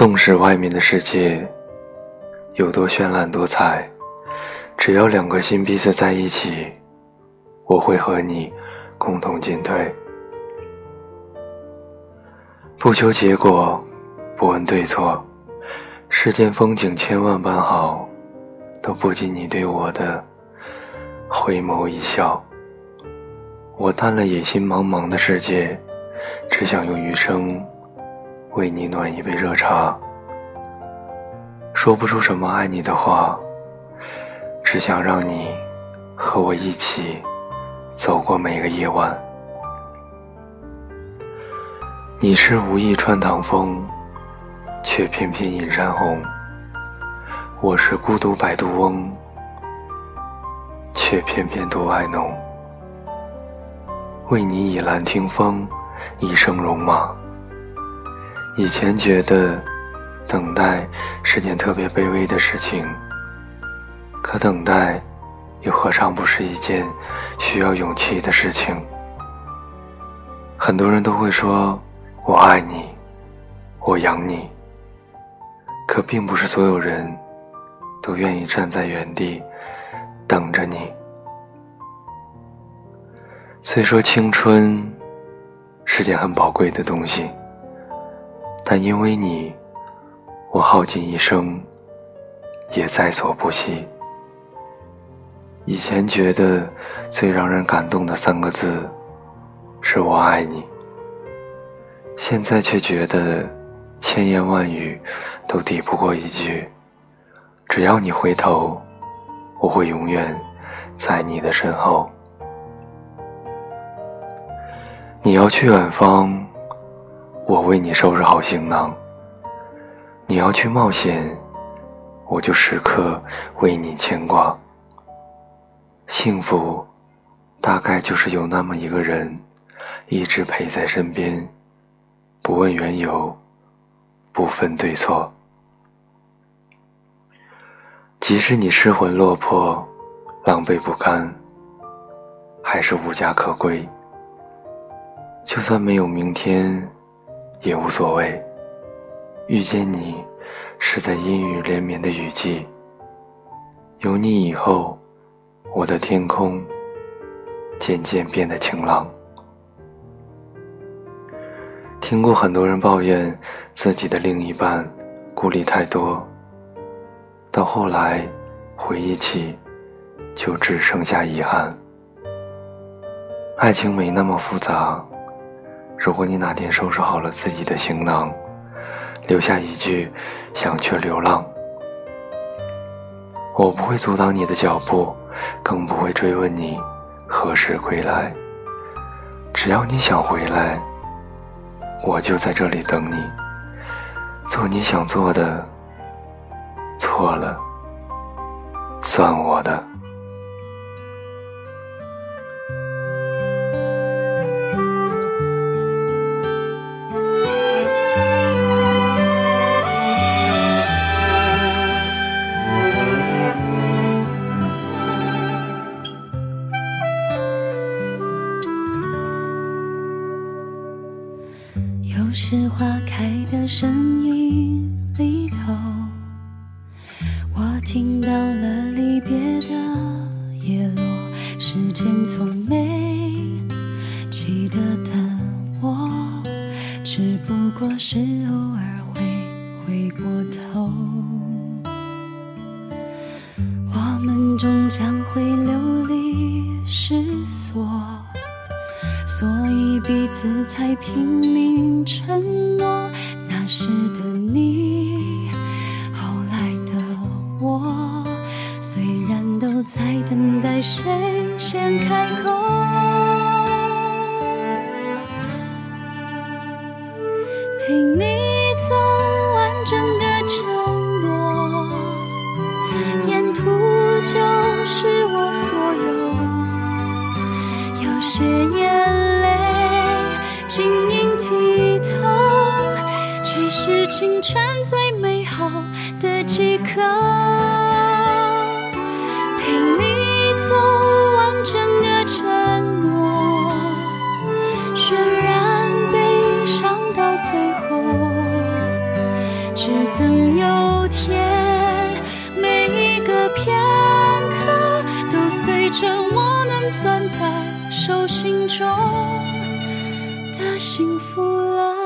纵使外面的世界有多绚烂多彩，只要两颗心彼此在一起，我会和你共同进退。不求结果，不问对错，世间风景千万般好，都不及你对我的回眸一笑。我淡了野心茫茫的世界，只想用余生为你暖一杯热茶。说不出什么爱你的话，只想让你和我一起走过每个夜晚。你是无意穿堂风，却偏偏引山红；我是孤独摆渡翁，却偏偏独爱浓。为你倚栏听风，一生戎马。以前觉得等待是件特别卑微的事情，可等待又何尝不是一件需要勇气的事情？很多人都会说。我爱你，我养你。可并不是所有人都愿意站在原地等着你。虽说青春是件很宝贵的东西，但因为你，我耗尽一生也在所不惜。以前觉得最让人感动的三个字，是我爱你。现在却觉得，千言万语都抵不过一句：“只要你回头，我会永远在你的身后。”你要去远方，我为你收拾好行囊；你要去冒险，我就时刻为你牵挂。幸福，大概就是有那么一个人，一直陪在身边。不问缘由，不分对错。即使你失魂落魄、狼狈不堪，还是无家可归。就算没有明天，也无所谓。遇见你，是在阴雨连绵的雨季。有你以后，我的天空渐渐变得晴朗。听过很多人抱怨自己的另一半顾虑太多，到后来回忆起，就只剩下遗憾。爱情没那么复杂，如果你哪天收拾好了自己的行囊，留下一句想去流浪，我不会阻挡你的脚步，更不会追问你何时归来。只要你想回来。我就在这里等你，做你想做的，错了，算我的。是花开的声音里头，我听到了离别的叶落。时间从没记得的我，只不过是偶尔会回过头。我们终将会流离失所。所以彼此才拼命承诺，那时的你，后来的我，虽然都在等待谁先开口，陪你走完整的承诺，沿途就是我所有，有些青春最美好的几刻，陪你走完整个承诺，渲染悲伤到最后。只等有天，每一个片刻都随着我能攥在手心中的幸福了。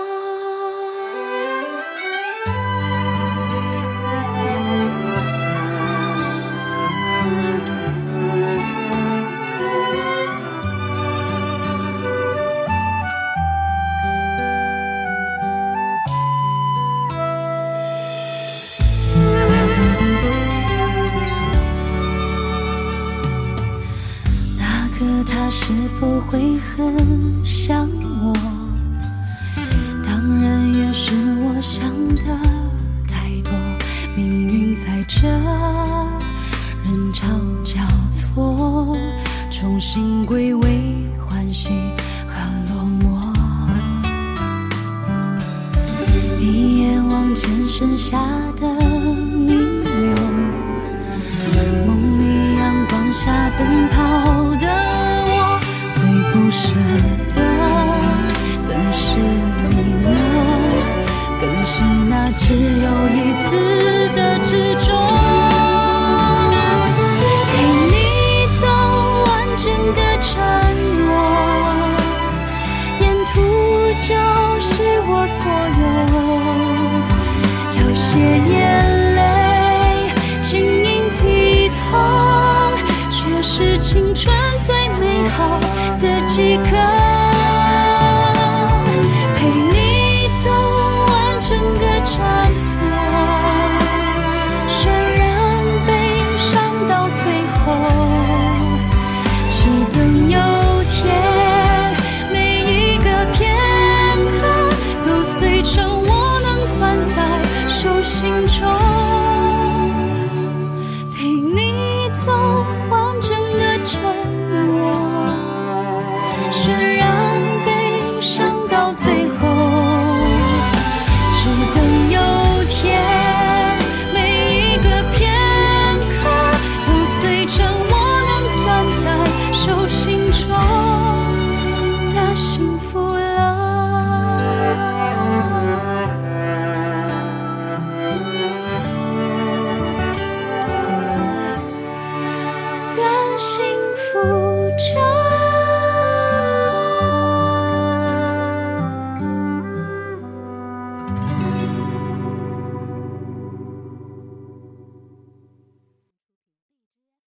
他是否会很想我？当然也是我想的太多。命运在这人潮交错，重新归位，欢喜和落寞。一眼望见剩下的弥留。梦里阳光下奔跑的，不舍的怎是你呢？更是那只有一次的执着。陪你走完整个承诺，沿途就是我所有。有些眼泪晶莹剔透，却是青春最最后的几颗。心。